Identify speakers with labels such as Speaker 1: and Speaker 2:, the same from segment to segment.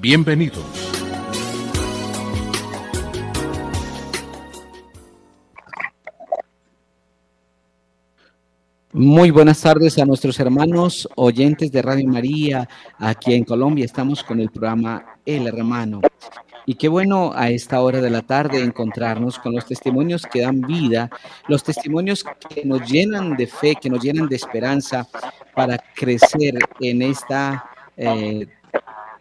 Speaker 1: Bienvenidos.
Speaker 2: Muy buenas tardes a nuestros hermanos oyentes de Radio María. Aquí en Colombia estamos con el programa El Hermano. Y qué bueno a esta hora de la tarde encontrarnos con los testimonios que dan vida, los testimonios que nos llenan de fe, que nos llenan de esperanza para crecer en esta, eh,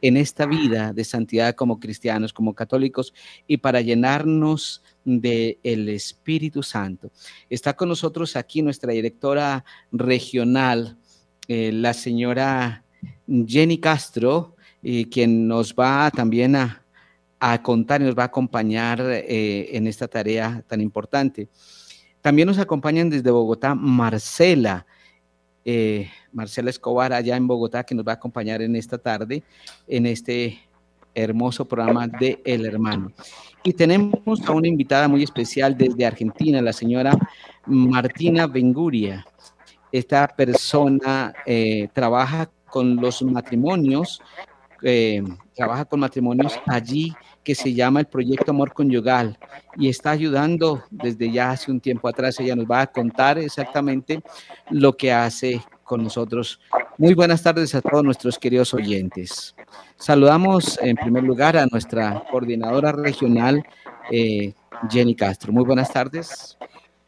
Speaker 2: en esta vida de santidad como cristianos, como católicos, y para llenarnos del el Espíritu Santo. Está con nosotros aquí nuestra directora regional, eh, la señora Jenny Castro, y quien nos va también a, a contar y nos va a acompañar eh, en esta tarea tan importante. También nos acompañan desde Bogotá Marcela, eh, Marcela Escobar allá en Bogotá, que nos va a acompañar en esta tarde, en este hermoso programa de El Hermano. Y tenemos a una invitada muy especial desde Argentina, la señora Martina Benguria. Esta persona eh, trabaja con los matrimonios, trabaja con matrimonios allí que se llama el Proyecto Amor Conyugal y está ayudando desde ya hace un tiempo atrás. Ella nos va a contar exactamente lo que hace con nosotros. Muy buenas tardes a todos nuestros queridos oyentes. Saludamos en primer lugar a nuestra coordinadora regional, eh, Jenny Castro. Muy buenas tardes.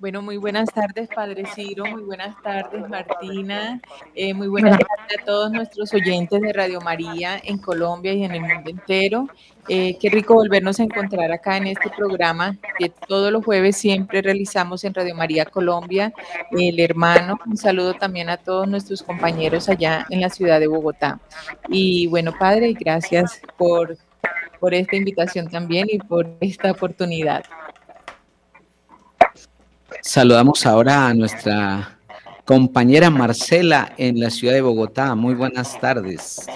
Speaker 3: Bueno, muy buenas tardes, Padre Ciro, muy buenas tardes, Martina, eh, muy buenas tardes a todos nuestros oyentes de Radio María en Colombia y en el mundo entero. Eh, qué rico volvernos a encontrar acá en este programa que todos los jueves siempre realizamos en Radio María Colombia. El hermano, un saludo también a todos nuestros compañeros allá en la ciudad de Bogotá. Y bueno, Padre, gracias por, por esta invitación también y por esta oportunidad.
Speaker 2: Saludamos ahora a nuestra compañera Marcela en la ciudad de Bogotá. Muy buenas tardes.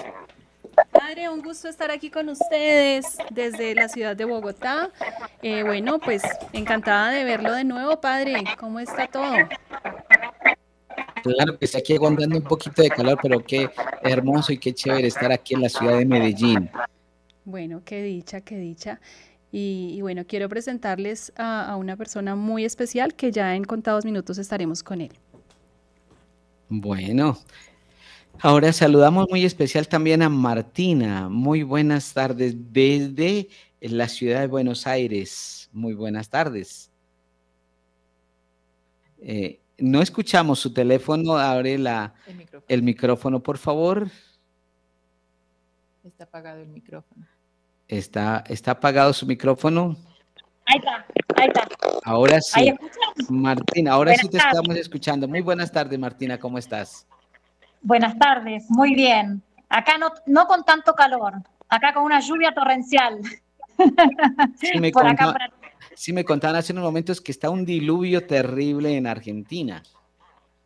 Speaker 4: Padre, un gusto estar aquí con ustedes desde la ciudad de Bogotá. Eh, bueno, pues encantada de verlo de nuevo, Padre. ¿Cómo está todo?
Speaker 2: Claro que está aquí aguantando un poquito de calor, pero qué hermoso y qué chévere estar aquí en la ciudad de Medellín.
Speaker 4: Bueno, qué dicha, qué dicha. Y, bueno, quiero presentarles a, una persona muy especial que ya en contados minutos estaremos con él.
Speaker 2: Bueno, ahora saludamos muy especial también a Martina. Muy buenas tardes desde la ciudad de Buenos Aires. Muy buenas tardes. Eh, no escuchamos su teléfono. Abre la, el micrófono, por favor.
Speaker 3: Está apagado el micrófono.
Speaker 2: Está, está apagado su micrófono.
Speaker 5: Ahí está, ahí está.
Speaker 2: Ahora sí. Martina, ahora sí te estamos escuchando. Muy buenas tardes, Martina, ¿cómo estás?
Speaker 5: Buenas tardes, muy bien. Acá no, no con tanto calor, acá con una lluvia torrencial.
Speaker 2: Sí me, sí, me contaban hace unos momentos que está un diluvio terrible en Argentina.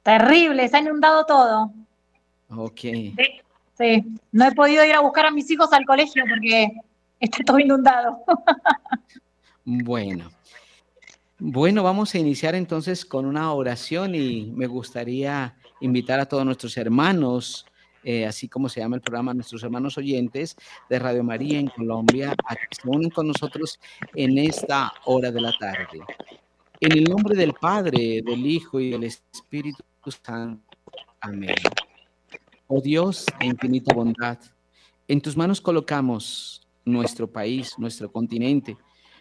Speaker 5: Terrible, se ha inundado todo.
Speaker 2: Ok.
Speaker 5: sí, no he podido ir a buscar a mis hijos al colegio porque está todo inundado.
Speaker 2: bueno. Bueno, vamos a iniciar entonces con una oración y me gustaría invitar a todos nuestros hermanos, eh, así como se llama el programa, nuestros hermanos oyentes de Radio María en Colombia, a que se unan con nosotros en esta hora de la tarde. En el nombre del Padre, del Hijo y del Espíritu Santo. Amén. Oh Dios de infinita bondad, en tus manos colocamos nuestro país, nuestro continente,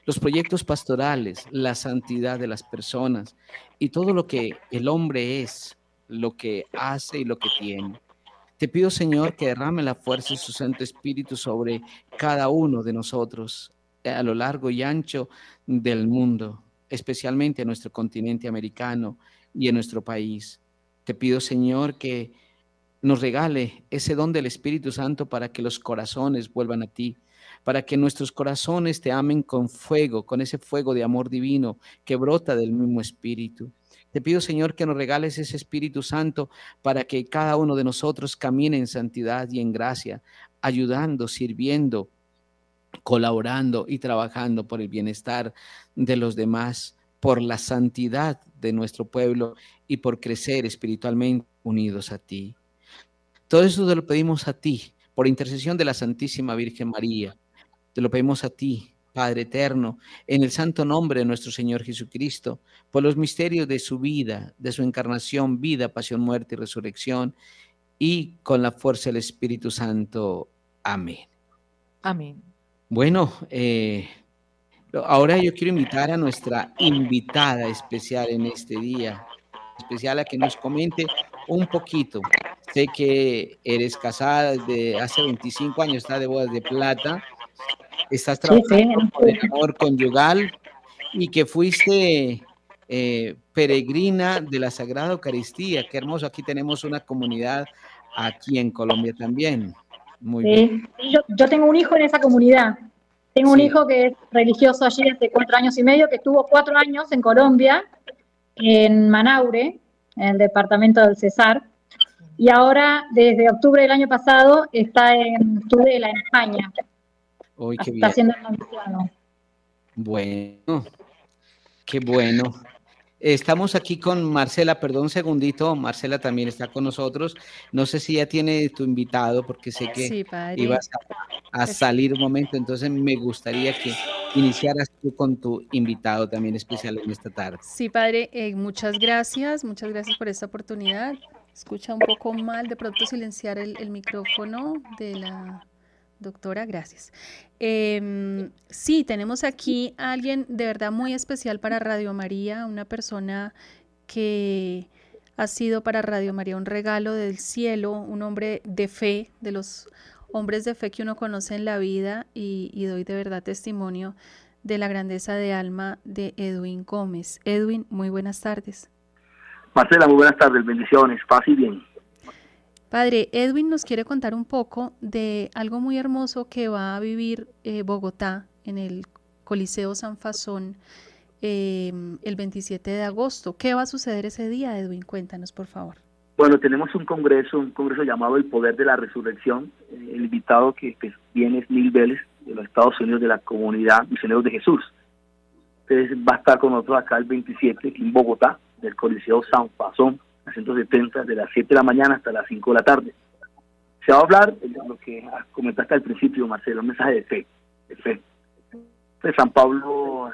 Speaker 2: los proyectos pastorales, la santidad de las personas y todo lo que el hombre es, lo que hace y lo que tiene. Te pido, Señor, que derrame la fuerza de su Santo Espíritu sobre cada uno de nosotros a lo largo y ancho del mundo, especialmente en nuestro continente americano y en nuestro país. Te pido, Señor, que nos regale ese don del Espíritu Santo para que los corazones vuelvan a ti, para que nuestros corazones te amen con fuego, con ese fuego de amor divino que brota del mismo Espíritu. Te pido, Señor, que nos regales ese Espíritu Santo para que cada uno de nosotros camine en santidad y en gracia, ayudando, sirviendo, colaborando y trabajando por el bienestar de los demás, por la santidad de nuestro pueblo y por crecer espiritualmente unidos a ti. Todo eso te lo pedimos a ti, por intercesión de la Santísima Virgen María. Te lo pedimos a ti, Padre eterno, en el santo nombre de nuestro Señor Jesucristo, por los misterios de su vida, de su encarnación, vida, pasión, muerte y resurrección, y con la fuerza del Espíritu Santo. Amén.
Speaker 3: Amén.
Speaker 2: Bueno, eh, ahora yo quiero invitar a nuestra invitada especial en este día, especial a que nos comente un poquito. Sé que eres casada desde hace 25 años, está de bodas de plata estás trabajando por el amor conyugal y que fuiste eh, peregrina de la Sagrada Eucaristía. Qué hermoso, aquí tenemos una comunidad aquí en Colombia también. Muy bien.
Speaker 5: Yo, tengo un hijo en esa comunidad. Tengo un hijo que es religioso allí hace cuatro años y medio, que estuvo cuatro años en Colombia, en Manaure, en el departamento del Cesar, y ahora, desde octubre del año pasado, está en Tudela, en España. Está haciendo el
Speaker 2: Bueno, qué bueno. Estamos aquí con Marcela, perdón un segundito, Marcela también está con nosotros. No sé si ya tiene tu invitado, porque sé que ibas a, salir un momento, entonces me gustaría que iniciaras tú con tu invitado también especial en esta tarde.
Speaker 4: Sí, padre, eh, muchas gracias, muchas gracias por esta oportunidad. Escucha un poco mal, de pronto silenciar el micrófono de la Doctora, gracias. Em, sí, tenemos aquí a alguien de verdad muy especial para Radio María, una persona que ha sido para Radio María un regalo del cielo, un hombre de fe, de los hombres de fe que uno conoce en la vida y, doy de verdad testimonio de la grandeza de alma de Edwin Gómez. Edwin, muy buenas tardes.
Speaker 1: Marcela, muy buenas tardes, bendiciones, paz y bien.
Speaker 4: Padre, Edwin nos quiere contar un poco de algo muy hermoso que va a vivir eh, Bogotá en el Coliseo San Fasón em, el 27 de agosto. ¿Qué va a suceder ese día, Edwin? Cuéntanos, por favor.
Speaker 1: Bueno, tenemos un congreso, un congreso llamado El Poder de la Resurrección. Eh, el invitado que, viene es Neil Vélez, de los Estados Unidos, de la comunidad Misioneros de Jesús. Entonces va a estar con nosotros acá el 27 en Bogotá, del Coliseo San Fasón 170 de las 7 de la mañana hasta las 5 de la tarde. Se va a hablar de lo que comentaste al principio, Marcelo, un mensaje de fe, de fe. Pues San Pablo,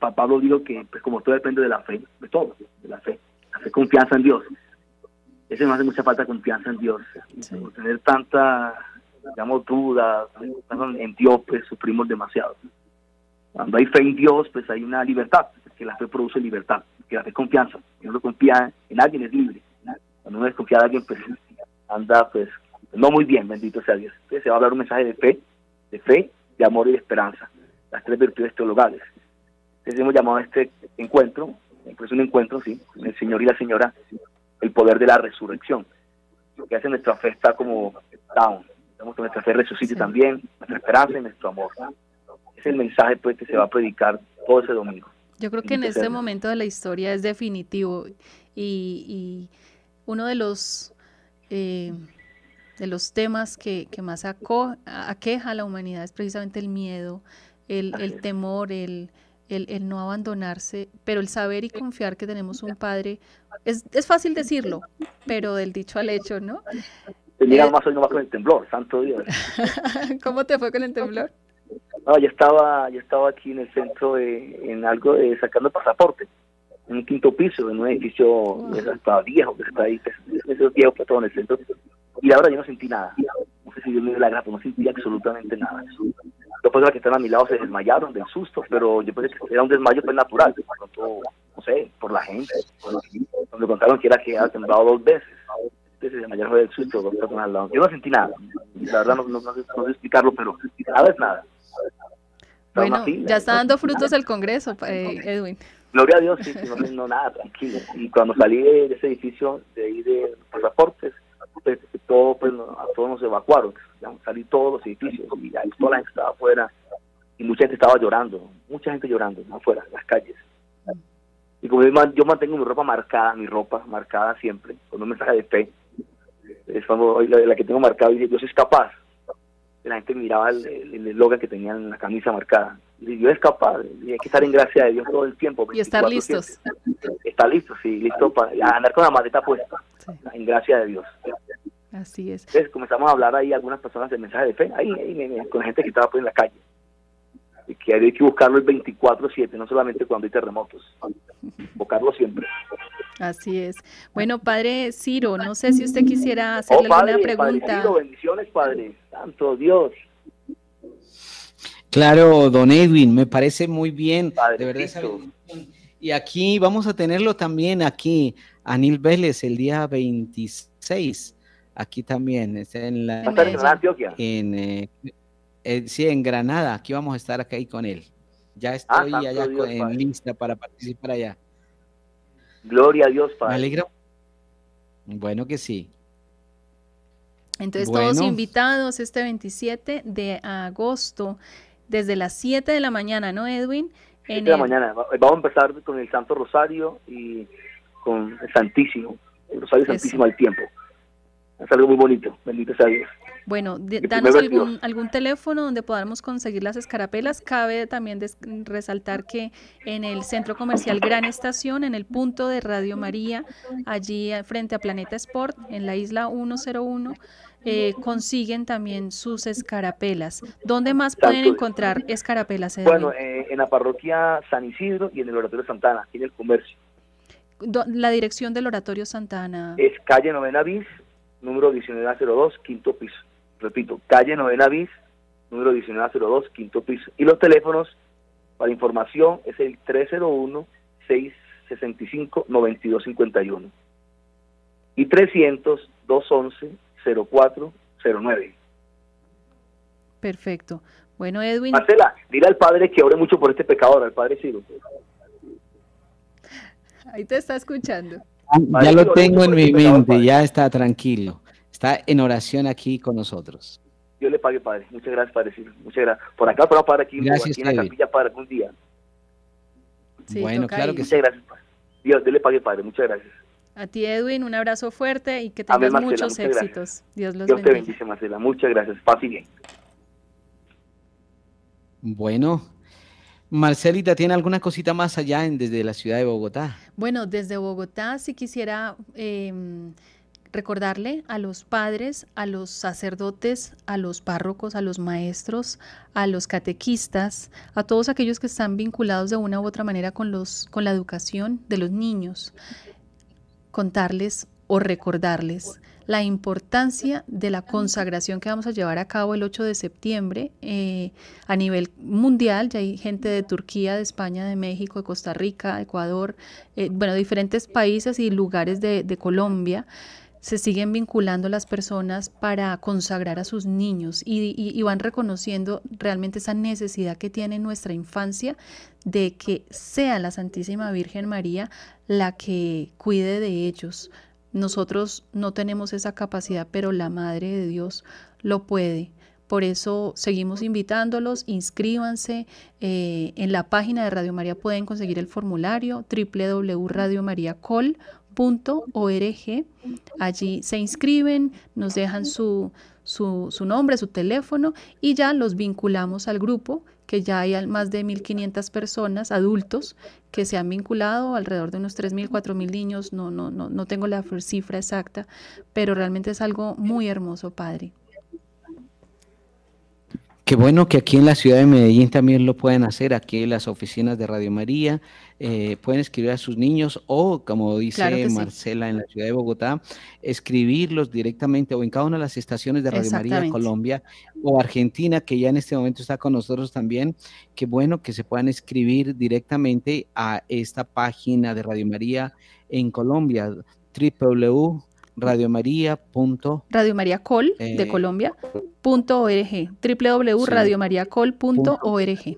Speaker 1: San Pablo dijo que pues como todo depende de la fe, de todo, de la fe, la fe, confianza en Dios. Ese me hace mucha falta confianza en Dios. tener tanta, digamos, duda en Dios, pues sufrimos demasiado. Cuando hay fe en Dios, pues hay una libertad, que la fe produce libertad que hace confianza. Si uno confía en alguien es libre. Cuando uno desconfía de alguien, pues anda pues no muy bien, bendito sea Dios. Entonces se va a hablar un mensaje de fe, de fe, de amor y de esperanza, las tres virtudes teologales. Entonces hemos llamado a este encuentro, pues un encuentro, sí, el Señor y la Señora, el poder de la resurrección. Lo que hace nuestra fe está como down, que nuestra fe resucite también, nuestra esperanza y nuestro amor. Es el mensaje pues que se va a predicar todo ese domingo.
Speaker 4: Yo creo que en este momento de la historia es definitivo y, uno de los, eh, de los temas que, más aqueja a la humanidad es precisamente el miedo, el, temor, el, el, no abandonarse, pero el saber y confiar que tenemos un Padre, es, es fácil decirlo, pero del dicho al hecho, ¿no?
Speaker 1: Te más hoy no con el temblor, santo Dios.
Speaker 4: ¿Cómo te fue con el temblor?
Speaker 1: No, yo estaba, yo estaba aquí en el centro de, en algo de sacando pasaporte, en un quinto piso, en un edificio estaba viejo que está ahí, ese viejo que todo en el centro. Y la verdad yo no sentí nada. No sé si Dios me dio la gracia, no sentí absolutamente nada. Los personas que estaban a mi lado se desmayaron del susto, pero yo pensé que era un desmayo pues natural, no sé, por la gente. Me contaron que era que había temblado dos veces. Entonces se desmayaron del susto, Yo no sentí nada. La verdad no, no, no, sé, no sé explicarlo, pero nada es nada.
Speaker 4: Bueno, ya está dando frutos el Congreso, eh, Edwin.
Speaker 1: Gloria a Dios, sí, no, no, nada, tranquilo. Y cuando salí de, ese edificio, de ahí de pasaportes, pues, todo, pues, a todos nos evacuaron. Salí todos los edificios y ahí toda la gente estaba afuera y mucha gente estaba llorando, mucha gente llorando afuera, en las calles. Y como yo mantengo mi ropa marcada, mi ropa marcada siempre, con un mensaje de fe, es cuando la, la que tengo marcada dice, Dios es capaz la gente miraba el eslogan que tenían en la camisa marcada. Y yo es capaz, y hay que estar en gracia de Dios todo el tiempo.
Speaker 4: Y estar listos.
Speaker 1: Está listo, sí, listo para andar con la maleta puesta, en gracia de Dios.
Speaker 4: Así es.
Speaker 1: Entonces comenzamos a hablar ahí algunas personas de mensaje de fe, ahí, ahí con gente que estaba pues, en la calle. Y que hay que buscarlo el 24-7, no solamente cuando hay terremotos, buscarlo siempre.
Speaker 4: Así es. Bueno, padre Ciro, no sé si usted quisiera hacerle oh, alguna pregunta.
Speaker 1: Padre Ciro, bendiciones, padre. Santo Dios.
Speaker 2: Claro, don Edwin, me parece muy bien. de verdad, y aquí vamos a tenerlo también aquí, Anil Vélez, el día 26. Aquí también, está en la...
Speaker 1: en Antioquia?
Speaker 2: En, eh, eh, sí, en Granada. Aquí vamos a estar acá ahí con él. Ya ah, estoy allá en lista para participar allá.
Speaker 1: Gloria a Dios, Padre.
Speaker 2: Me alegro. Bueno que sí.
Speaker 4: Entonces, todos invitados este 27 de agosto, desde las 7 de la mañana, ¿no, Edwin?
Speaker 1: 7 de la mañana. Vamos a empezar con el Santo Rosario y con el Santísimo, el Rosario Santísimo al tiempo. Es algo muy bonito, bendito sea Dios.
Speaker 4: Bueno, danos algún, algún teléfono donde podamos conseguir las escarapelas. Cabe también resaltar que en el centro comercial Gran Estación, en el punto de Radio María, allí frente a Planeta Sport, en la isla 101, eh, consiguen también sus escarapelas. ¿Dónde más pueden encontrar escarapelas?
Speaker 1: Bueno, eh, en la parroquia San Isidro y en el Oratorio Santana, aquí en el comercio.
Speaker 4: La dirección del Oratorio Santana.
Speaker 1: Es calle Novena Bis, número 1902, quinto piso. Repito, calle Novena Bis, número 1902, quinto piso. Y los teléfonos para información es el 301-665-9251 y 300-211-0409.
Speaker 4: Perfecto. Bueno, Edwin.
Speaker 1: Marcela, dile al padre que ore mucho por este pecador, al padre Ciro.
Speaker 4: Ahí te está escuchando.
Speaker 2: Ya lo tengo en mi mente, ya está tranquilo. Está en oración aquí con nosotros.
Speaker 1: Dios le pague, Padre. Muchas gracias, Padre. Muchas gracias. Por acá, por Padre, aquí,
Speaker 2: gracias,
Speaker 1: en la capilla, Padre, algún día.
Speaker 2: bueno, claro que
Speaker 1: Muchas gracias, Padre. Dios, le pague, Padre. Muchas gracias.
Speaker 4: A ti, Edwin, un abrazo fuerte y que tengas muchos éxitos. Dios los
Speaker 1: Dios te bendice, Marcela. Muchas gracias. Paz y bien.
Speaker 2: Bueno, Marcelita, ¿tiene alguna cosita más allá desde la ciudad de Bogotá?
Speaker 4: Bueno, desde Bogotá, si quisiera em, recordarle a los padres, a los sacerdotes, a los párrocos, a los maestros, a los catequistas, a todos aquellos que están vinculados de una u otra manera con, los, con la educación de los niños, contarles o recordarles la importancia de la consagración que vamos a llevar a cabo el 8 de septiembre eh, a nivel mundial. Ya hay gente de Turquía, de España, de México, de Costa Rica, Ecuador, eh, bueno, diferentes países y lugares de, de Colombia se siguen vinculando las personas para consagrar a sus niños y, van reconociendo realmente esa necesidad que tiene nuestra infancia de que sea la Santísima Virgen María la que cuide de ellos. Nosotros no tenemos esa capacidad, pero la Madre de Dios lo puede. Por eso seguimos invitándolos, inscríbanse. Eh, en la página de Radio María pueden conseguir el formulario www.radiomariacol.com .org. Allí se inscriben, nos dejan su, su, su, nombre, su teléfono y ya los vinculamos al grupo, que ya hay más de 1.500 personas, adultos, que se han vinculado, alrededor de unos 3.000, 4.000 niños, no, no, no, no tengo la cifra exacta, pero realmente es algo muy hermoso, Padre.
Speaker 2: Qué bueno que aquí en la ciudad de Medellín también lo pueden hacer, aquí en las oficinas de Radio María, eh, pueden escribir a sus niños o, como dice Marcela en la ciudad de Bogotá, escribirlos directamente o en cada una de las estaciones de Radio María Colombia o Argentina, que ya en este momento está con nosotros también. Qué bueno que se puedan escribir directamente a esta página de Radio María en Colombia, www Radio María.
Speaker 4: Radio María Col de eh, Colombia punto org www.radiomariacol.org
Speaker 2: eh,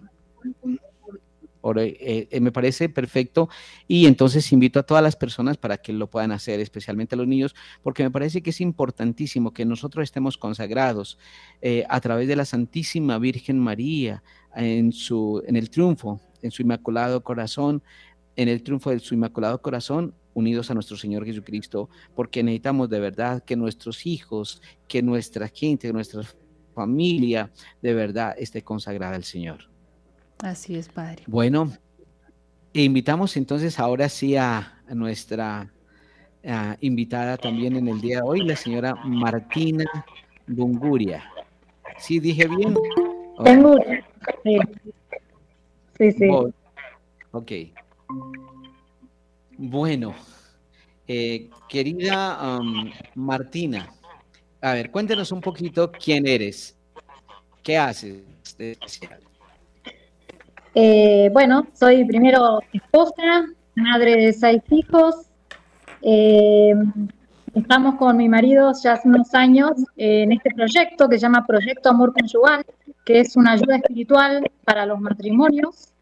Speaker 2: eh, me parece perfecto y entonces invito a todas las personas para que lo puedan hacer, especialmente a los niños, porque me parece que es importantísimo que nosotros estemos consagrados a través de la Santísima Virgen María en, su, en el triunfo, en su Inmaculado Corazón, en el triunfo de su Inmaculado Corazón unidos a nuestro Señor Jesucristo, porque necesitamos de verdad que nuestros hijos, que nuestra gente, nuestra familia de verdad esté consagrada al Señor.
Speaker 4: Así es, Padre.
Speaker 2: Bueno, invitamos entonces ahora sí a, nuestra invitada también en el día de hoy, la señora Martina Bunguria. ¿Sí dije bien?
Speaker 5: Bunguria, sí. Sí, sí.
Speaker 2: Ok. Bueno, eh, querida Martina, a ver, cuéntenos un poquito quién eres, qué haces de especial.
Speaker 5: Eh, bueno, soy primero esposa, madre de seis hijos. Eh, estamos con mi marido ya hace unos años en este proyecto que se llama Proyecto Amor Conyugal, que es una ayuda espiritual para los matrimonios.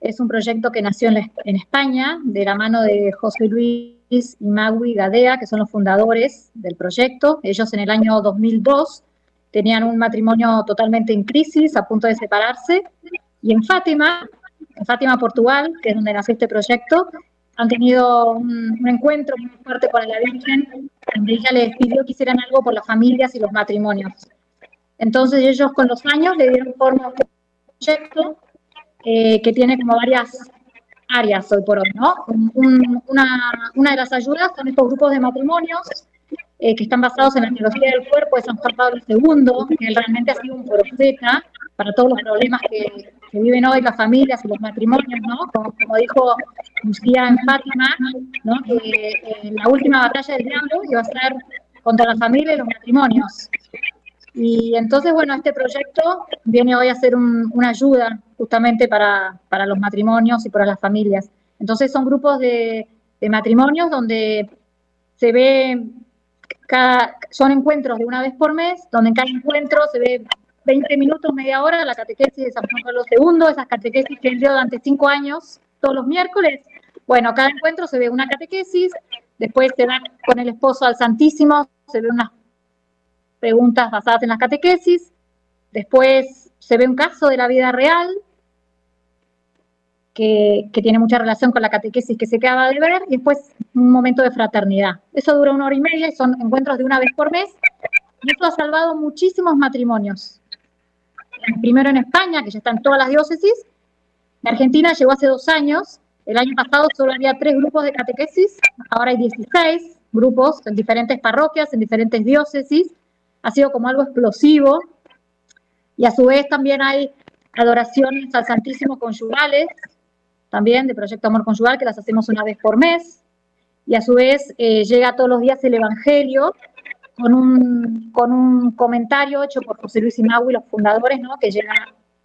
Speaker 5: Es un proyecto que nació en, España de la mano de José Luis y Magui Gadea, que son los fundadores del proyecto. Ellos en el año 2002 tenían un matrimonio totalmente en crisis, a punto de separarse, y en Fátima, en Fátima, Portugal, que es donde nació este proyecto, han tenido un, encuentro muy fuerte con la Virgen, donde ella les pidió que hicieran algo por las familias y los matrimonios. Entonces ellos con los años le dieron forma a un proyecto eh, que tiene como varias áreas hoy por hoy, ¿no? una, una, de las ayudas son estos grupos de matrimonios eh, que están basados en la teología del cuerpo de San Juan Pablo II, que él realmente ha sido un profeta para todos los problemas que, viven hoy las familias y los matrimonios, ¿no? Como, dijo Lucía en Fátima, ¿no? Que eh, la última batalla del diablo iba a ser contra la familia y los matrimonios. Y entonces, bueno, este proyecto viene hoy a ser una ayuda justamente para, para, los matrimonios y para las familias. Entonces son grupos de, de matrimonios donde se ve, cada, son encuentros de una vez por mes, donde en cada encuentro se ve 20 minutos, media hora, la catequesis de San Juan Pablo II, esas catequesis que él dio durante cinco años, todos los miércoles. Bueno, cada encuentro se ve una catequesis, después se va con el esposo al Santísimo, se ve unas preguntas basadas en las catequesis, después se ve un caso de la vida real, que, tiene mucha relación con la catequesis que se acaba de ver, y después un momento de fraternidad. Eso dura una hora y media son encuentros de una vez por mes, y eso ha salvado muchísimos matrimonios primero en España, que ya están todas las diócesis. En Argentina llegó hace dos años. El año pasado solo había tres grupos de catequesis, ahora hay 16 grupos en diferentes parroquias, en diferentes diócesis. Ha sido como algo explosivo. Y a su vez también hay adoraciones al Santísimo Conyugales, también de Proyecto Amor Conyugal, que las hacemos una vez por mes. Y a su vez eh, llega todos los días el Evangelio, con un, con un comentario hecho por José Luis y los fundadores, ¿no? que llega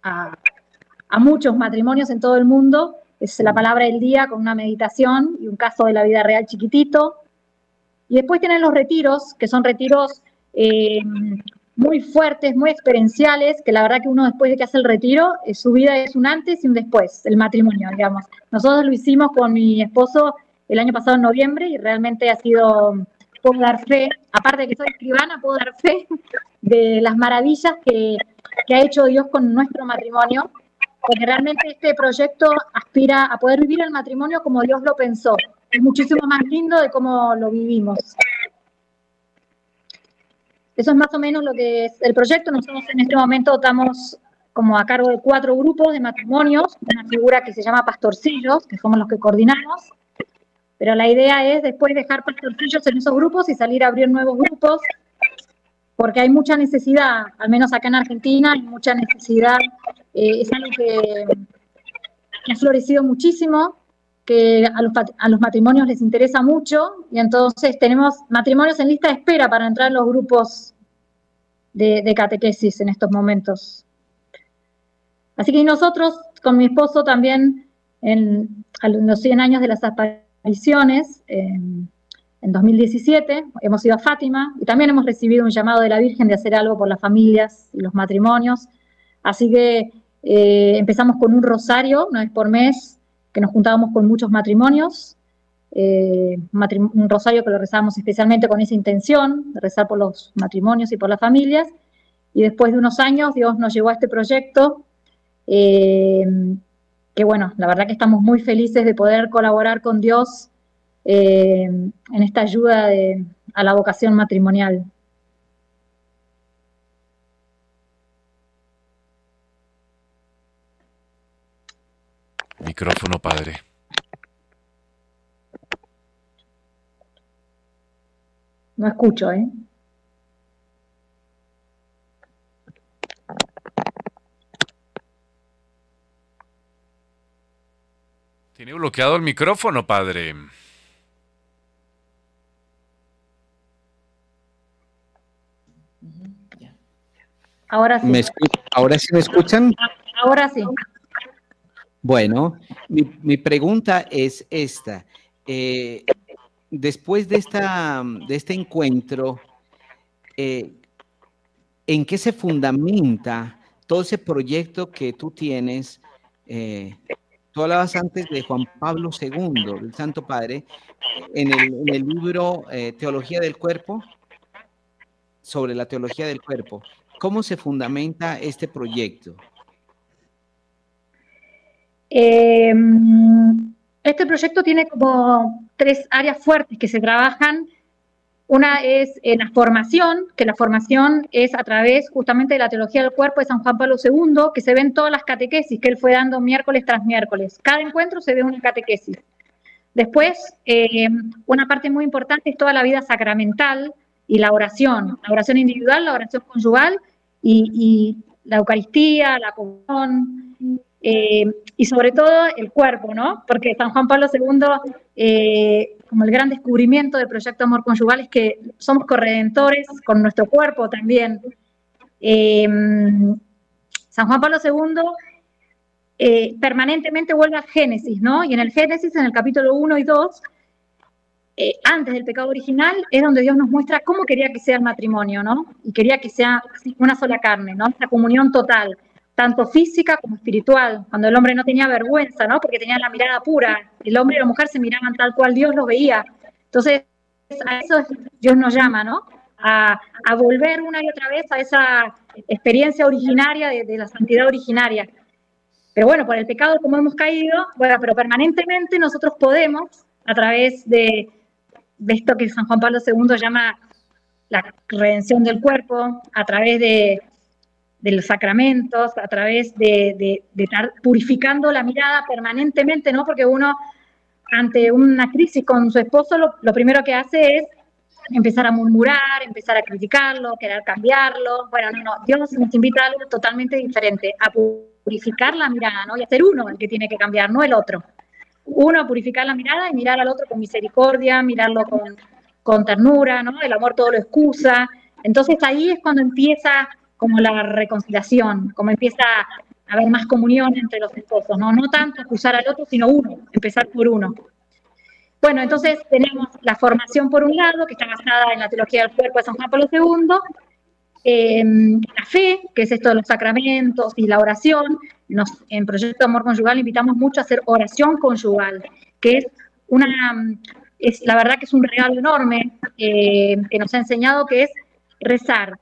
Speaker 5: a, a muchos matrimonios en todo el mundo. Es la palabra del día con una meditación y un caso de la vida real chiquitito. Y después tienen los retiros, que son retiros eh, muy fuertes, muy experienciales, que la verdad que uno después de que hace el retiro, eh, su vida es un antes y un después, el matrimonio, digamos. Nosotros lo hicimos con mi esposo el año pasado en noviembre y realmente ha sido puedo dar fe, aparte de que soy escribana, puedo dar fe de las maravillas que, ha hecho Dios con nuestro matrimonio, porque realmente este proyecto aspira a poder vivir el matrimonio como Dios lo pensó. Es muchísimo más lindo de cómo lo vivimos. Eso es más o menos lo que es el proyecto. Nosotros en este momento estamos como a cargo de cuatro grupos de matrimonios, una figura que se llama pastorcillos, que somos los que coordinamos, pero la idea es después dejar pastorcillos en esos grupos y salir a abrir nuevos grupos, porque hay mucha necesidad, al menos acá en Argentina, hay mucha necesidad. Eh, es algo que, ha florecido muchísimo, que a los, matrimonios les interesa mucho, y entonces tenemos matrimonios en lista de espera para entrar en los grupos de, de catequesis en estos momentos. Así que nosotros, con mi esposo también, en, los 100 años de las apariciones en 2017, hemos ido a Fátima y también hemos recibido un llamado de la Virgen de hacer algo por las familias y los matrimonios. Así que eh, empezamos con un rosario una vez por mes, que nos juntábamos con muchos matrimonios, eh, un rosario que lo rezábamos especialmente con esa intención, de rezar por los matrimonios y por las familias. Y después de unos años Dios nos llevó a este proyecto eh, que bueno, la verdad que estamos muy felices de poder colaborar con Dios eh, en esta ayuda a la vocación matrimonial.
Speaker 6: Micrófono, padre.
Speaker 5: No escucho, ¿eh?
Speaker 6: Tiene bloqueado el micrófono, padre.
Speaker 5: Ahora sí.
Speaker 2: ¿Ahora sí me escuchan?
Speaker 5: Ahora sí.
Speaker 2: Bueno, mi, pregunta es esta. Eh, después de, esta, de este encuentro, eh, ¿en qué se fundamenta todo ese proyecto que tú tienes? Eh, hablabas antes de Juan Pablo II, del Santo Padre, en el, libro Teología del Cuerpo, sobre la teología del cuerpo. ¿Cómo se fundamenta este proyecto?
Speaker 5: Em, este proyecto tiene como tres áreas fuertes que se trabajan. Una es en la formación, que la formación es a través justamente de la teología del cuerpo de San Juan Pablo II, que se ven todas las catequesis que él fue dando miércoles tras miércoles. Cada encuentro se ve una catequesis. Después, em, una parte muy importante es toda la vida sacramental y la oración, la oración individual, la oración conyugal y, la Eucaristía, la comunión, eh, y sobre todo el cuerpo, ¿no? Porque San Juan Pablo II, eh, como el gran descubrimiento del proyecto Amor Conyugal, es que somos corredentores con nuestro cuerpo también. Eh, San Juan Pablo II permanentemente vuelve a Génesis, ¿no? Y en el Génesis, en el capítulo 1 y 2, eh, antes del pecado original, es donde Dios nos muestra cómo quería que sea el matrimonio, ¿no? Y quería que sea una sola carne, ¿no? Esta comunión total, tanto física como espiritual, cuando el hombre no tenía vergüenza, ¿no? Porque tenía la mirada pura, el hombre y la mujer se miraban tal cual Dios los veía. Entonces, a eso Dios nos llama, ¿no? A, volver una y otra vez a esa experiencia originaria de, de la santidad originaria. Pero bueno, por el pecado como hemos caído, bueno, pero permanentemente nosotros podemos, a través de, de esto que San Juan Pablo II llama la redención del cuerpo, a través de, los sacramentos, a través de, estar purificando la mirada permanentemente, ¿no? Porque uno, ante una crisis con su esposo, lo, primero que hace es empezar a murmurar, empezar a criticarlo, querer cambiarlo. Bueno, no, no, Dios nos invita a algo totalmente diferente, a purificar la mirada, ¿no? Y a ser uno el que tiene que cambiar, no el otro uno, purificar la mirada y mirar al otro con misericordia, mirarlo con, ternura, ¿no? El amor todo lo excusa. Entonces ahí es cuando empieza como la reconciliación, como empieza a haber más comunión entre los esposos, ¿no? No tanto acusar al otro, sino uno, empezar por uno. Bueno, entonces tenemos la formación por un lado, que está basada en la teología del cuerpo de San Juan Pablo II, Em, la fe, que es esto de los sacramentos y la oración. Nos, en Proyecto Amor Conyugal invitamos mucho a hacer oración conyugal, que es una, es la verdad que es un regalo enorme eh, que nos ha enseñado que es rezar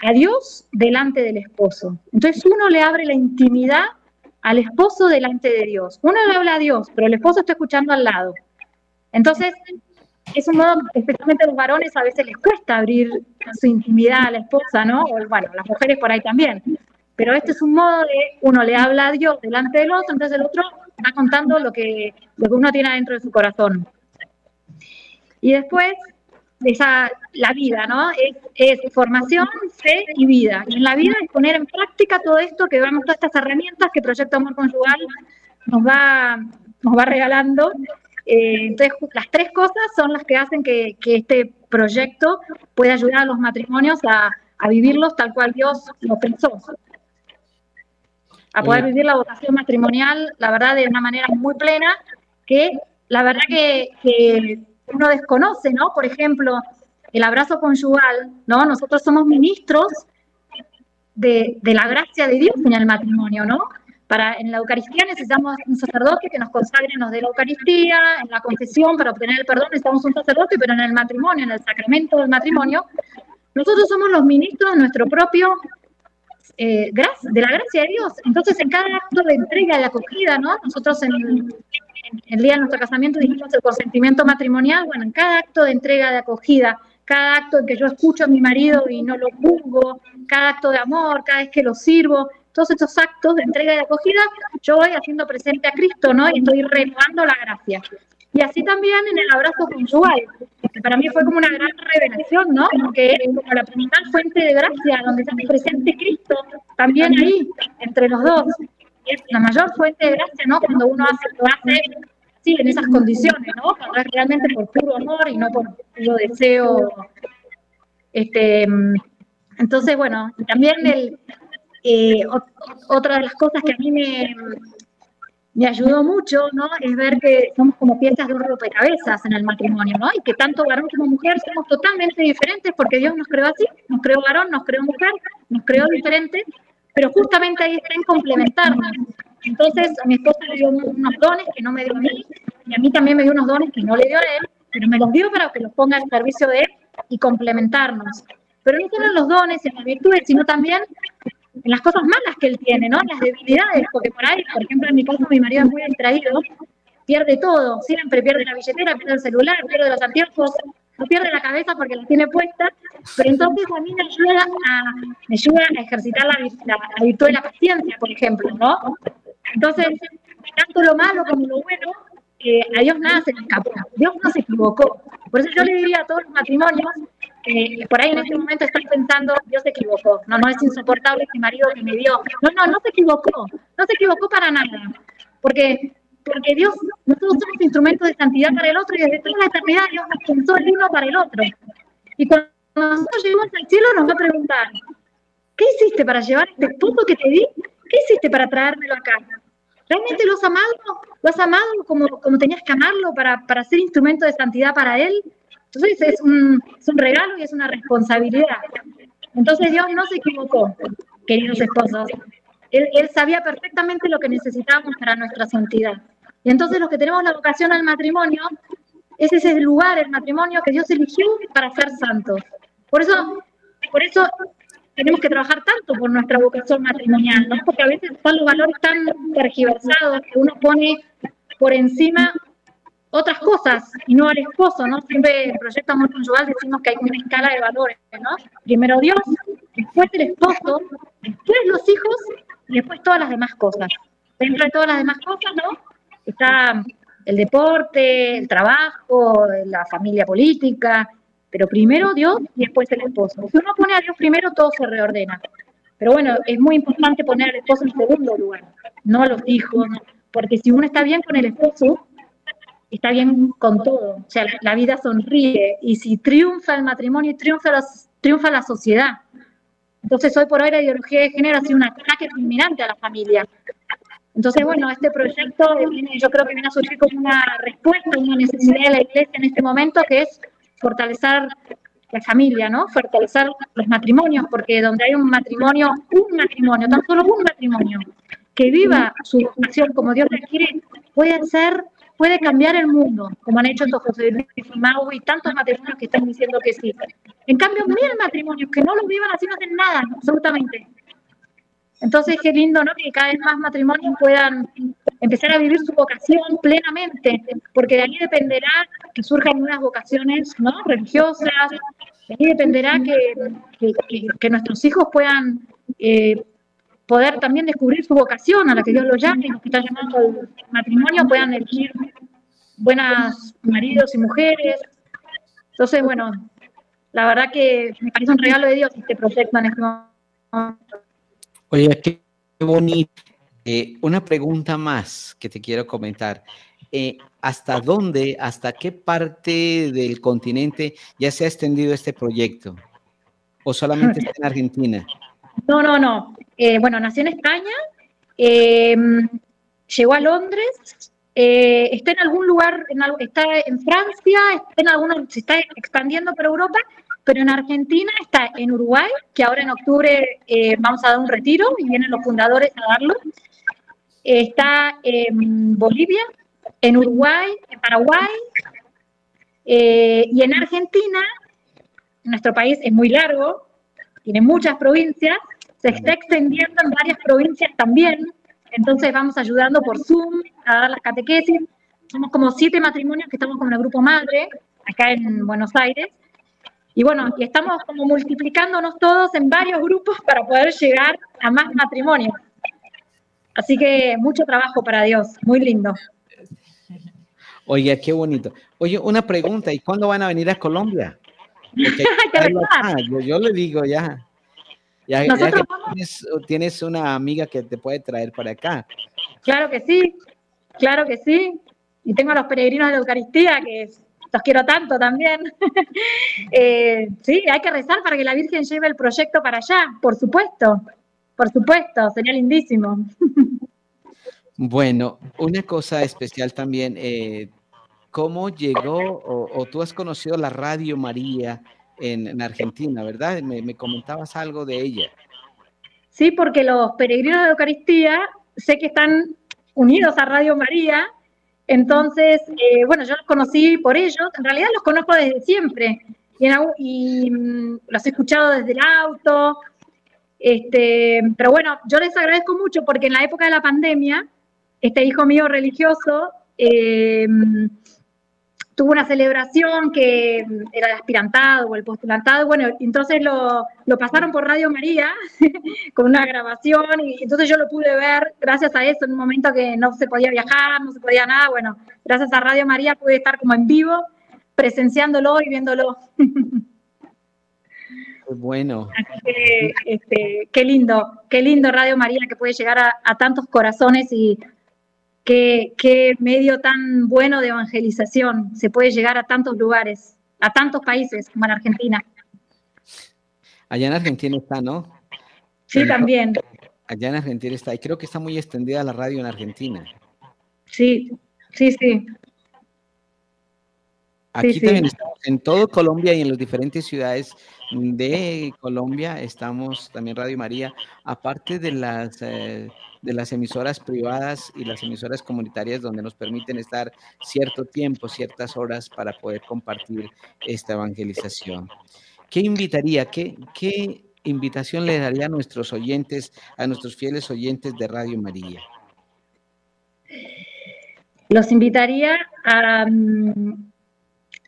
Speaker 5: a Dios delante del esposo. Entonces uno le abre la intimidad al esposo delante de Dios. Uno le habla a Dios, pero el esposo está escuchando al lado. Entonces, es un modo, especialmente a los varones, a veces les cuesta abrir su intimidad a la esposa, ¿no? O, bueno, las mujeres por ahí también. Pero este es un modo de uno le habla a Dios delante del otro, entonces el otro está contando lo que, lo que uno tiene dentro de su corazón. Y después, esa, la vida, ¿no? Es, es, formación, fe y vida. Y en la vida es poner en práctica todo esto que vemos, todas estas herramientas que Proyecto Amor Conyugal nos va, nos va regalando eh, entonces, las tres cosas son las que hacen que, este proyecto pueda ayudar a los matrimonios a, vivirlos tal cual Dios lo pensó. A poder vivir la vocación matrimonial, la verdad, de una manera muy plena, que la verdad que, uno desconoce, ¿no? Por ejemplo, el abrazo conyugal, ¿no? Nosotros somos ministros de, de, la gracia de Dios en el matrimonio, ¿no? Para, en la Eucaristía necesitamos un sacerdote que nos consagre, nos dé la Eucaristía, en la confesión para obtener el perdón necesitamos un sacerdote, pero en el matrimonio, en el sacramento del matrimonio, nosotros somos los ministros de nuestro propio, eh, de la gracia de Dios. Entonces, en cada acto de entrega y de acogida, ¿no? Nosotros en, el día de nuestro casamiento dijimos el consentimiento matrimonial, bueno, en cada acto de entrega, de acogida, cada acto en que yo escucho a mi marido y no lo juzgo, cada acto de amor, cada vez que lo sirvo, todos estos actos de entrega y de acogida, yo voy haciendo presente a Cristo, ¿no? Y estoy renovando la gracia. Y así también en el abrazo conyugal, que para mí fue como una gran revelación, ¿no? Porque es como la principal fuente de gracia, donde está presente Cristo, también ahí, entre los dos. Es la mayor fuente de gracia, ¿no? Cuando uno hace, lo hace sí, en esas condiciones, ¿no? Cuando es realmente por puro amor y no por puro deseo. Este, entonces, bueno, también el, eh, otra de las cosas que a mí me, me ayudó mucho, ¿no? Es ver que somos como piezas de un rompecabezas en el matrimonio, ¿no? Y que tanto varón como mujer somos totalmente diferentes porque Dios nos creó así, nos creó varón, nos creó mujer, nos creó diferentes, pero justamente ahí está en complementarnos. Entonces, a mi esposa le dio unos dones que no me dio a mí, y a mí también me dio unos dones que no le dio a él, pero me los dio para que los ponga al servicio de él y complementarnos. Pero no solo en los dones, en las virtudes, sino también en las cosas malas que él tiene, ¿no? En las debilidades, porque por ahí, por ejemplo, en mi caso, mi marido es muy distraído, pierde todo, siempre pierde la billetera, pierde el celular, pierde los anteojos, no pierde la cabeza porque la tiene puesta, pero entonces a mí me ayuda a, ejercitar la, la, virtud de la paciencia, por ejemplo, ¿no? Entonces, tanto lo malo como lo bueno, eh, a Dios nada se le escapó, Dios no se equivocó. Por eso yo le diría a todos los matrimonios eh, por ahí en este momento están pensando, Dios se equivocó, no, no es insoportable este marido que me dio. No, no, no se equivocó, no se equivocó para nada. Porque, porque Dios, nosotros somos instrumentos de santidad para el otro y desde toda la eternidad Dios nos pensó el uno para el otro. Y cuando nosotros llegamos al cielo nos va a preguntar, ¿qué hiciste para llevar este esposo que te di? ¿Qué hiciste para traérmelo acá? ¿Realmente lo has amado? ¿Lo has amado como, como tenías que amarlo para, para ser instrumento de santidad para él? Entonces es un, es un regalo y es una responsabilidad. Entonces Dios no se equivocó, queridos esposos. Él, él, sabía perfectamente lo que necesitábamos para nuestra santidad. Y entonces los que tenemos la vocación al matrimonio, ese es el lugar, el matrimonio que Dios eligió para ser santos. Por eso, por eso tenemos que trabajar tanto por nuestra vocación matrimonial, ¿no? porque a veces están los valores tan tergiversados que uno pone por encima otras cosas y no al esposo, ¿no? Siempre en el proyecto Amor Conyugal decimos que hay una escala de valores, ¿no? Primero Dios, después el esposo, después los hijos y después todas las demás cosas. Dentro de todas las demás cosas, ¿no? Está el deporte, el trabajo, la familia política, pero primero Dios y después el esposo. Si uno pone a Dios primero, todo se reordena. Pero bueno, es muy importante poner al esposo en segundo lugar, no a los hijos, porque si uno está bien con el esposo, está bien con todo, o sea, la vida sonríe y si triunfa el matrimonio, triunfa la, triunfa la sociedad. Entonces hoy por hoy la ideología de género ha sido un ataque fulminante a la familia. Entonces, bueno, este proyecto yo creo que viene a surgir como una respuesta una necesidad de la iglesia en este momento, que es fortalecer la familia, ¿no? Fortalecer los matrimonios, porque donde hay un matrimonio, un matrimonio, tan solo un matrimonio, que viva su vocación como Dios quiere, puede ser puede cambiar el mundo, como han hecho estos José Luis y Mau y tantos matrimonios que están diciendo que sí. En cambio, mil matrimonios que no lo vivan así no hacen nada, absolutamente. Entonces, qué lindo, ¿no? Que cada vez más matrimonios puedan empezar a vivir su vocación plenamente, porque de ahí dependerá que surjan unas vocaciones ¿no? religiosas, de ahí dependerá que, nuestros hijos puedan eh, poder también descubrir su vocación a la que Dios los llame, los que están llamando al matrimonio puedan elegir buenos maridos y mujeres. Entonces, bueno, la verdad que me parece un regalo de Dios este proyecto en este momento.
Speaker 2: Oye, qué bonito. Eh, una pregunta más que te quiero comentar. Eh, ¿Hasta dónde, hasta qué parte del continente ya se ha extendido este proyecto? ¿O solamente está en Argentina?
Speaker 5: No, no, no. Eh, bueno, nació en España, em, llegó a Londres, está en algún lugar, está en Francia, está en algunos, se está expandiendo por Europa, pero en Argentina está en Uruguay, que ahora en octubre eh, vamos a dar un retiro y vienen los fundadores a darlo. Está en Bolivia, en Uruguay, en Paraguay y en Argentina. Nuestro país es muy largo, tiene muchas provincias, se está extendiendo en varias provincias también, entonces vamos ayudando por Zoom a dar las catequesis. Somos como siete matrimonios que estamos con el grupo madre acá en Buenos Aires. Y bueno, y estamos como multiplicándonos todos en varios grupos para poder llegar a más matrimonios. Así que mucho trabajo para Dios, muy lindo.
Speaker 2: Oiga, qué bonito. Oye, una pregunta, ¿y cuándo van a venir a Colombia? yo, le digo ya. Ya, que tienes, una amiga que te puede traer para acá.
Speaker 5: Claro que sí, claro que sí. Y tengo a los peregrinos de la Eucaristía, que los quiero tanto también. Eh, sí, hay que rezar para que la Virgen lleve el proyecto para allá, por supuesto, por supuesto, sería lindísimo.
Speaker 2: Bueno, una cosa especial también, eh, ¿cómo llegó o, tú has conocido la Radio María en, Argentina, verdad? Me, comentabas algo de ella.
Speaker 5: Sí, porque los peregrinos de Eucaristía sé que están unidos a Radio María, entonces, eh, bueno, yo los conocí por ellos, en realidad los conozco desde siempre y, mm, los he escuchado desde el auto, este, pero bueno, yo les agradezco mucho porque en la época de la pandemia, este hijo mío religioso eh, tuvo una celebración que era el aspirantado o el postulantado, bueno, entonces lo, pasaron por Radio María con una grabación y entonces yo lo pude ver gracias a eso en un momento que no se podía viajar, no se podía nada, bueno, gracias a Radio María pude estar como en vivo presenciándolo y viéndolo.
Speaker 2: Bueno.
Speaker 5: Este, qué lindo, qué lindo Radio María que puede llegar a tantos corazones y qué, medio tan bueno de evangelización. Se puede llegar a tantos lugares, a tantos países como en Argentina.
Speaker 2: Allá en Argentina está, ¿no?
Speaker 5: Sí, también.
Speaker 2: Allá en Argentina está, y creo que está muy extendida la radio en Argentina.
Speaker 5: Sí, sí, sí.
Speaker 2: Aquí también estamos en todo Colombia y en las diferentes ciudades de Colombia estamos también Radio María, aparte de las eh, de las emisoras privadas y las emisoras comunitarias donde nos permiten estar cierto tiempo, ciertas horas para poder compartir esta evangelización. ¿Qué invitaría, qué, qué invitación le daría a nuestros oyentes, a nuestros fieles oyentes de Radio María?
Speaker 5: Los invitaría a,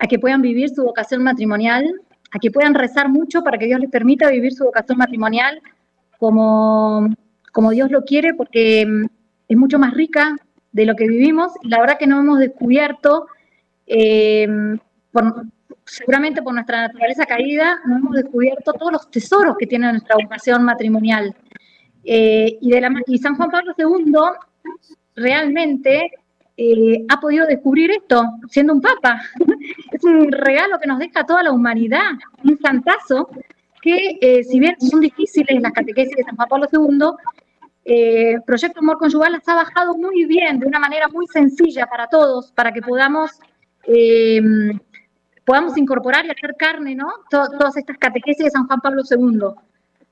Speaker 5: a que puedan vivir su vocación matrimonial, a que puedan rezar mucho para que Dios les permita vivir su vocación matrimonial como como Dios lo quiere, porque mm, es mucho más rica de lo que vivimos. La verdad que no hemos descubierto, eh, seguramente por nuestra naturaleza caída, no hemos descubierto todos los tesoros que tiene nuestra vocación matrimonial. Eh, y, de la, y San Juan Pablo II realmente eh, ha podido descubrir esto siendo un papa. Es un regalo que nos deja toda la humanidad, un santazo que si bien son difíciles las catequesis de San Juan Pablo II, eh, Proyecto Amor Conyugal las ha bajado muy bien, de una manera muy sencilla para todos, para que podamos, eh, podamos incorporar y hacer carne, ¿no? todas estas catequesis de San Juan Pablo II.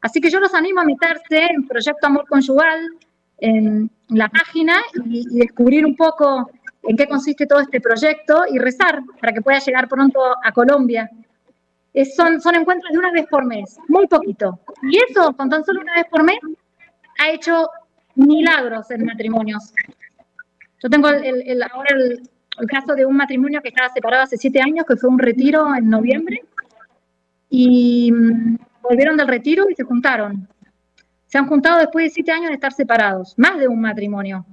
Speaker 5: Así que yo los animo a meterse en Proyecto Amor Conyugal, en la página, y, descubrir un poco en qué consiste todo este proyecto y rezar para que pueda llegar pronto a Colombia. son, son encuentros de una vez por mes, muy poquito. Y eso, con tan solo una vez por mes, ha hecho milagros en matrimonios. Yo tengo el, ahora el, caso de un matrimonio que estaba separado hace siete años, que fue un retiro en noviembre, y mm, volvieron del retiro y se juntaron. Se han juntado después de siete años de estar separados, más de un matrimonio.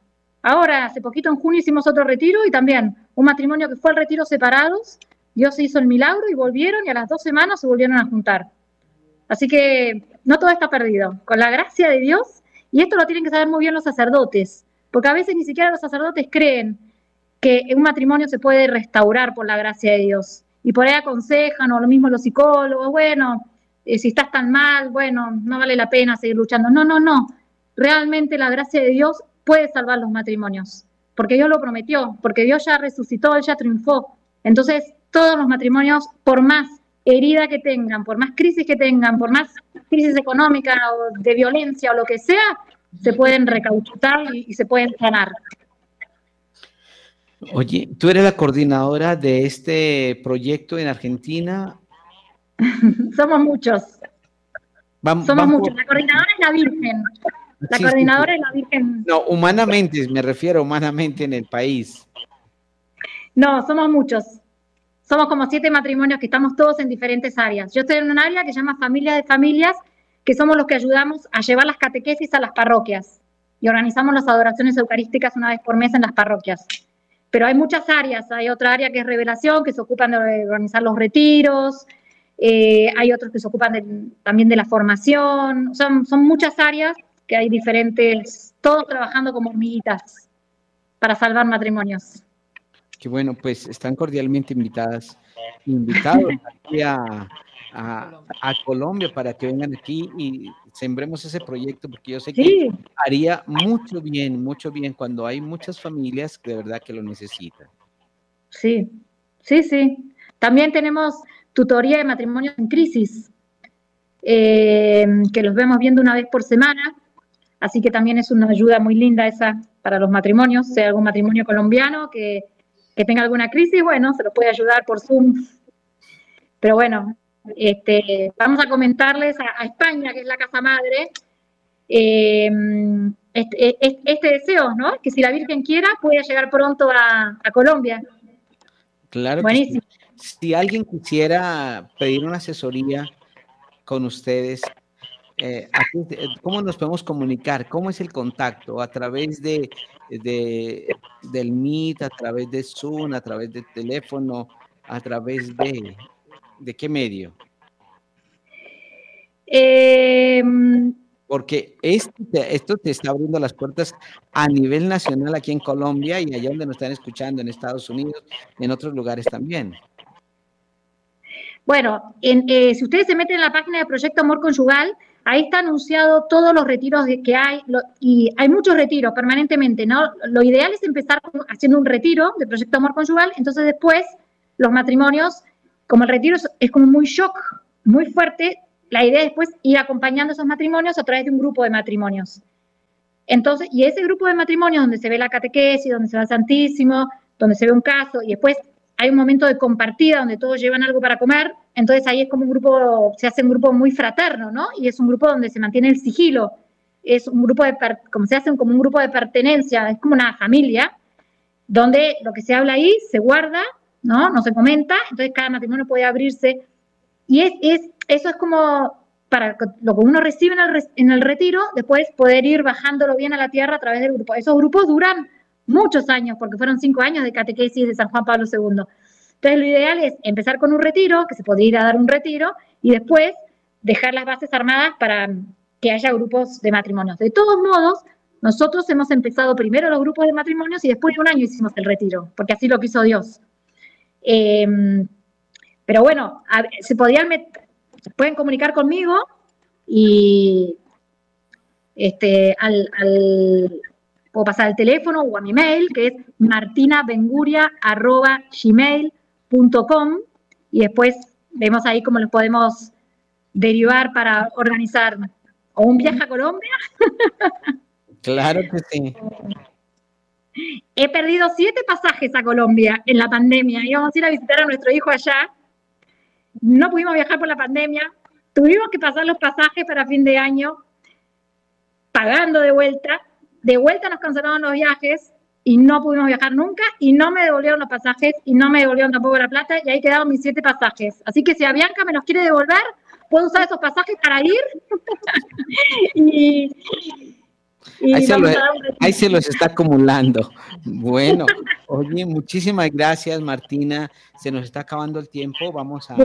Speaker 5: Ahora, hace poquito en junio hicimos otro retiro y también un matrimonio que fue al retiro separados, Dios hizo el milagro y volvieron y a las dos semanas se volvieron a juntar. Así que no todo está perdido. Con la gracia de Dios y esto lo tienen que saber muy bien los sacerdotes, porque a veces ni siquiera los sacerdotes creen que un matrimonio se puede restaurar por la gracia de Dios. Y por ahí aconsejan, o lo mismo los psicólogos, bueno, eh, si estás tan mal, bueno, no vale la pena seguir luchando. No, no, no. Realmente la gracia de Dios puede salvar los matrimonios, porque Dios lo prometió, porque Dios ya resucitó, Él ya triunfó. Entonces, todos los matrimonios, por más herida que tengan, por más crisis que tengan, por más crisis económica o de violencia o lo que sea, se pueden recauchutar y, se pueden sanar.
Speaker 2: Oye, tú eres la coordinadora de este proyecto en Argentina.
Speaker 5: Somos muchos. Somos muchos. La coordinadora es la Virgen. La coordinadora es la Virgen.
Speaker 2: No, humanamente, me refiero humanamente en el país.
Speaker 5: No, somos muchos. Somos como siete matrimonios que estamos todos en diferentes áreas. Yo estoy en un área que se llama Familia de Familias, que somos los que ayudamos a llevar las catequesis a las parroquias y organizamos las adoraciones eucarísticas una vez por mes en las parroquias. pero hay muchas áreas. Hay otra área que es revelación, que se ocupan de organizar los retiros, eh, hay otros que se ocupan también de la formación, son, son muchas áreas que hay diferentes, todos trabajando como hormiguitas para salvar matrimonios.
Speaker 2: Qué bueno, pues están cordialmente invitadas, invitados aquí a, a, Colombia para que vengan aquí y sembremos ese proyecto, porque yo sé que haría mucho bien, mucho bien cuando hay muchas familias que de verdad que lo necesitan.
Speaker 5: Sí, sí, sí. También tenemos tutoría de matrimonios en crisis, eh, que los vemos viendo una vez por semana, así que también es una ayuda muy linda esa para los matrimonios, sea algún matrimonio colombiano que, tenga alguna crisis, bueno, se lo puede ayudar por Zoom. Pero bueno, este, vamos a comentarles a, España, que es la casa madre, eh, este, este, deseo, ¿no? Que si la Virgen quiera, pueda llegar pronto a, Colombia.
Speaker 2: Claro. Buenísimo si alguien quisiera pedir una asesoría con ustedes, eh, ¿cómo nos podemos comunicar? ¿Cómo es el contacto? ¿A través de, del Meet, a través de Zoom, a través de teléfono, a través de, de qué medio? Eh, porque esto te está abriendo las puertas a nivel nacional aquí en Colombia y allá donde nos están escuchando, en Estados Unidos y en otros lugares también.
Speaker 5: Bueno, eh, si ustedes se meten en la página de Proyecto Amor Conyugal, ahí está anunciado todos los retiros que hay, y hay muchos retiros permanentemente, ¿no? Lo ideal es empezar haciendo un retiro de Proyecto Amor Conyugal, entonces después los matrimonios, como el retiro es, como muy shock, muy fuerte, la idea es después ir acompañando esos matrimonios a través de un grupo de matrimonios. Entonces, y ese grupo de matrimonios donde se ve la catequesis, donde se va el Santísimo, donde se ve un caso, y después hay un momento de compartida donde todos llevan algo para comer, entonces ahí es como un grupo, se hace un grupo muy fraterno, ¿no? Y es un grupo donde se mantiene el sigilo, es un grupo de, como se hace como un grupo de pertenencia, es como una familia, donde lo que se habla ahí se guarda, ¿no? No se comenta, entonces cada matrimonio puede abrirse. Y es, es eso es como para lo que uno recibe en el, en el retiro, después poder ir bajándolo bien a la tierra a través del grupo. Esos grupos duran muchos años, porque fueron cinco años de catequesis de San Juan Pablo II. Entonces, lo ideal es empezar con un retiro, que se podría ir a dar un retiro, y después dejar las bases armadas para que haya grupos de matrimonios. De todos modos, nosotros hemos empezado primero los grupos de matrimonios y después de un año hicimos el retiro, porque así lo quiso Dios. Em, pero bueno, se podían pueden comunicar conmigo y este, al, puedo pasar el teléfono o a mi mail, que es martinabenguria.gmail.com y después vemos ahí cómo los podemos derivar para organizar o un viaje a Colombia.
Speaker 2: Claro que sí.
Speaker 5: He perdido siete pasajes a Colombia en la pandemia. Íbamos a ir a visitar a nuestro hijo allá. No pudimos viajar por la pandemia. Tuvimos que pasar los pasajes para fin de año, pagando de vuelta de vuelta nos cancelaron los viajes y no pudimos viajar nunca y no me devolvieron los pasajes y no me devolvieron tampoco la plata y ahí quedaron mis siete pasajes. Así que si a Bianca me los quiere devolver, puedo usar esos pasajes para ir. y,
Speaker 2: ahí, se los está acumulando. Bueno, oye, muchísimas gracias Martina. Se nos está acabando el tiempo. Vamos a,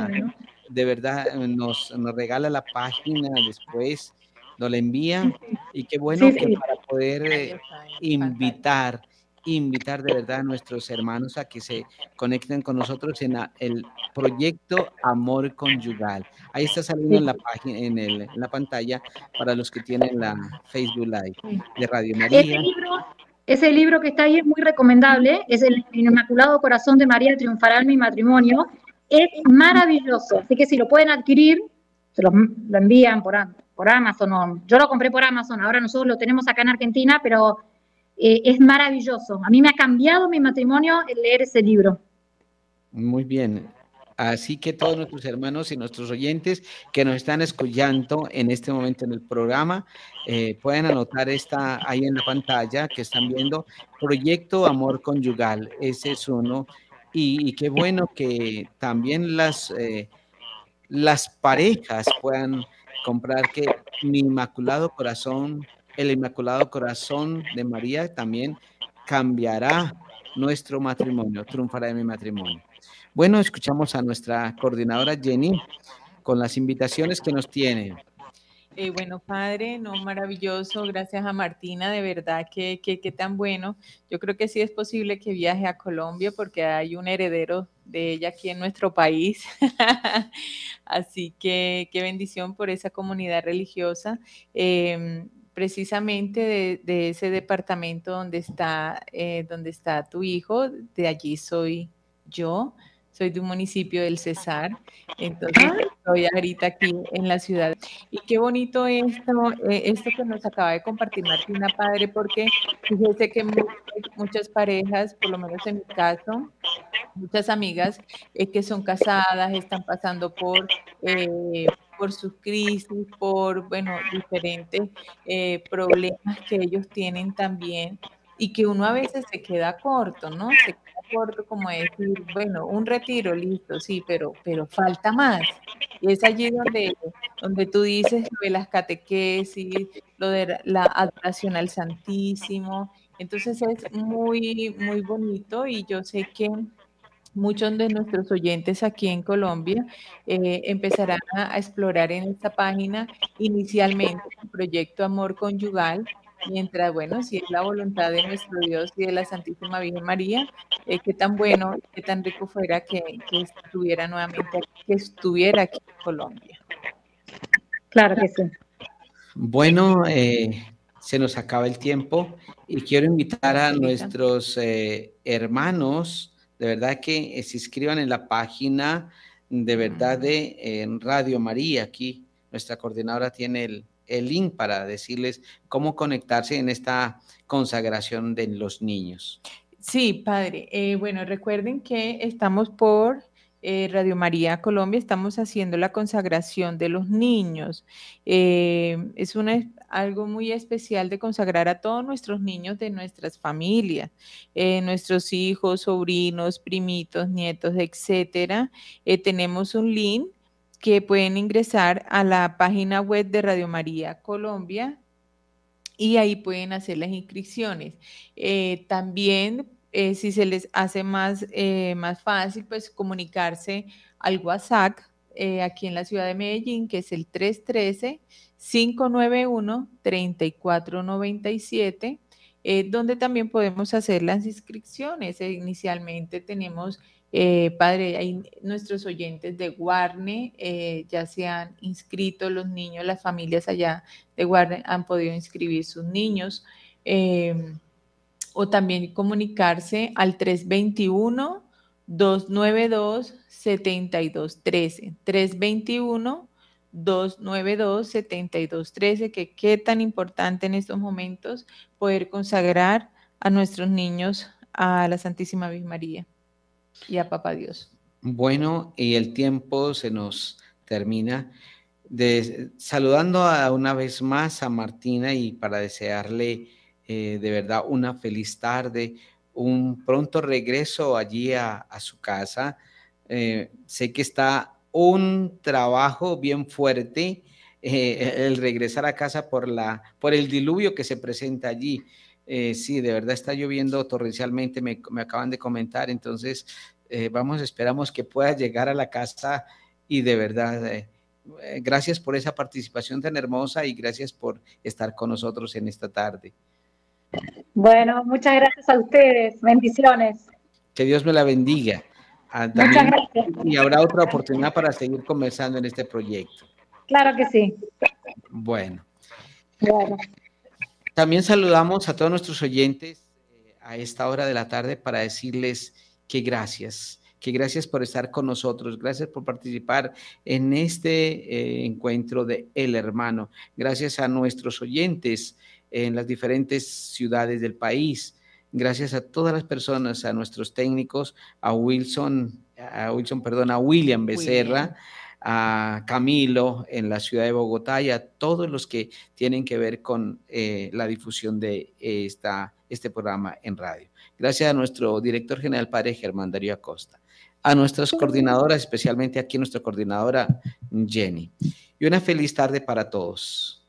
Speaker 2: de verdad, nos, nos regala la página después nos la envía y qué bueno que para poder eh, invitar, invitar de verdad a nuestros hermanos a que se conecten con nosotros en el proyecto Amor Conyugal. Ahí está saliendo en la página, en, la pantalla para los que tienen la Facebook Live de Radio María.
Speaker 5: Ese libro, ese libro que está ahí es muy recomendable, es el Inmaculado Corazón de María Triunfará mi matrimonio. Es maravilloso, así que si lo pueden adquirir, se lo, lo envían por, por Amazon. yo lo compré por Amazon, ahora nosotros lo tenemos acá en Argentina, pero eh, es maravilloso. A mí me ha cambiado mi matrimonio el leer ese libro.
Speaker 2: Muy bien. Así que todos nuestros hermanos y nuestros oyentes que nos están escuchando en este momento en el programa, eh, pueden anotar esta ahí en la pantalla que están viendo, Proyecto Amor Conyugal, ese es uno. Y, qué bueno que también las, eh, las parejas puedan comprar que mi Inmaculado Corazón, el Inmaculado Corazón de María también cambiará nuestro matrimonio, triunfará en mi matrimonio. Bueno, escuchamos a nuestra coordinadora Jenny con las invitaciones que nos tiene.
Speaker 3: Eh, bueno, padre, no, maravilloso. Gracias a Martina, de verdad que, que, tan bueno. Yo creo que sí es posible que viaje a Colombia porque hay un heredero de ella aquí en nuestro país. Así que qué bendición por esa comunidad religiosa. Em, precisamente de, ese departamento donde está, eh, donde está tu hijo, de allí soy yo soy de un municipio del Cesar, entonces ah. estoy ahorita aquí en la ciudad. Y qué bonito esto, eh, esto que nos acaba de compartir Martina Padre, porque fíjese que muchas, parejas, por lo menos en mi caso, muchas amigas eh, que son casadas, están pasando por... Eh, por sus crisis, por, bueno, diferentes problemas que ellos tienen también y que uno a veces se queda corto, ¿no? Se corto como decir, bueno, un retiro, listo, sí, pero, pero falta más. Y es allí donde, donde tú dices lo de las catequesis, lo de la adoración al Santísimo. Entonces es muy, muy bonito y yo sé que muchos de nuestros oyentes aquí en Colombia eh, empezarán a, explorar en esta página inicialmente el proyecto Amor Conyugal, mientras, bueno, si es la voluntad de nuestro Dios y de la Santísima Virgen María, eh, qué tan bueno, qué tan rico fuera que, estuviera nuevamente, que estuviera aquí en Colombia.
Speaker 5: Claro que sí.
Speaker 2: Bueno, eh, se nos acaba el tiempo y quiero invitar a nuestros eh, hermanos, de verdad que se inscriban en la página de verdad de Radio María. Aquí nuestra coordinadora tiene el, el link para decirles cómo conectarse en esta consagración de los niños.
Speaker 3: Sí, padre. Eh, bueno, recuerden que estamos por eh, Radio María Colombia, estamos haciendo la consagración de los niños. Eh, es una, algo muy especial de consagrar a todos nuestros niños de nuestras familias, nuestros hijos, sobrinos, primitos, nietos, etcétera. tenemos un link que pueden ingresar a la página web de Radio María Colombia y ahí pueden hacer las inscripciones. Eh, también, eh, si se les hace más, eh, más fácil, pues comunicarse al WhatsApp aquí en la ciudad de Medellín, que es el 313-591-3497. donde también podemos hacer las inscripciones. inicialmente tenemos eh, padre, hay nuestros oyentes de Guarne eh, ya se han inscrito, los niños, las familias allá de Guarne han podido inscribir sus niños. Eh, o también comunicarse al 321 292 7213 321 292 7213 que qué tan importante en estos momentos poder consagrar a nuestros niños a la Santísima Virgen María y a Papá Dios.
Speaker 2: Bueno, y el tiempo se nos termina. Saludando a, una vez más a Martina y para desearle eh, de verdad una feliz tarde, un pronto regreso allí a, su casa. Eh, sé que está un trabajo bien fuerte eh, el regresar a casa por, la, por el diluvio que se presenta allí. Eh, sí, de verdad está lloviendo torrencialmente, me, acaban de comentar, entonces eh, vamos, esperamos que pueda llegar a la casa y de verdad, eh, gracias por esa participación tan hermosa y gracias por estar con nosotros en esta tarde.
Speaker 5: Bueno, muchas gracias a ustedes, bendiciones.
Speaker 2: Que Dios me la bendiga.
Speaker 5: Ah, muchas gracias.
Speaker 2: Y habrá otra oportunidad para seguir conversando en este proyecto.
Speaker 5: Claro que sí.
Speaker 2: Bueno. También saludamos a todos nuestros oyentes eh, a esta hora de la tarde para decirles que gracias, que gracias por estar con nosotros, gracias por participar en este eh, encuentro de El Hermano, gracias a nuestros oyentes en las diferentes ciudades del país, gracias a todas las personas, a nuestros técnicos, a Wilson, a Wilson, perdón, a William Becerra a Camilo en la ciudad de Bogotá y a todos los que tienen que ver con eh, la difusión de esta, este programa en radio. Gracias a nuestro director general, padre Germán Darío Acosta, a nuestras coordinadoras, especialmente aquí nuestra coordinadora Jenny. Y una feliz tarde para todos.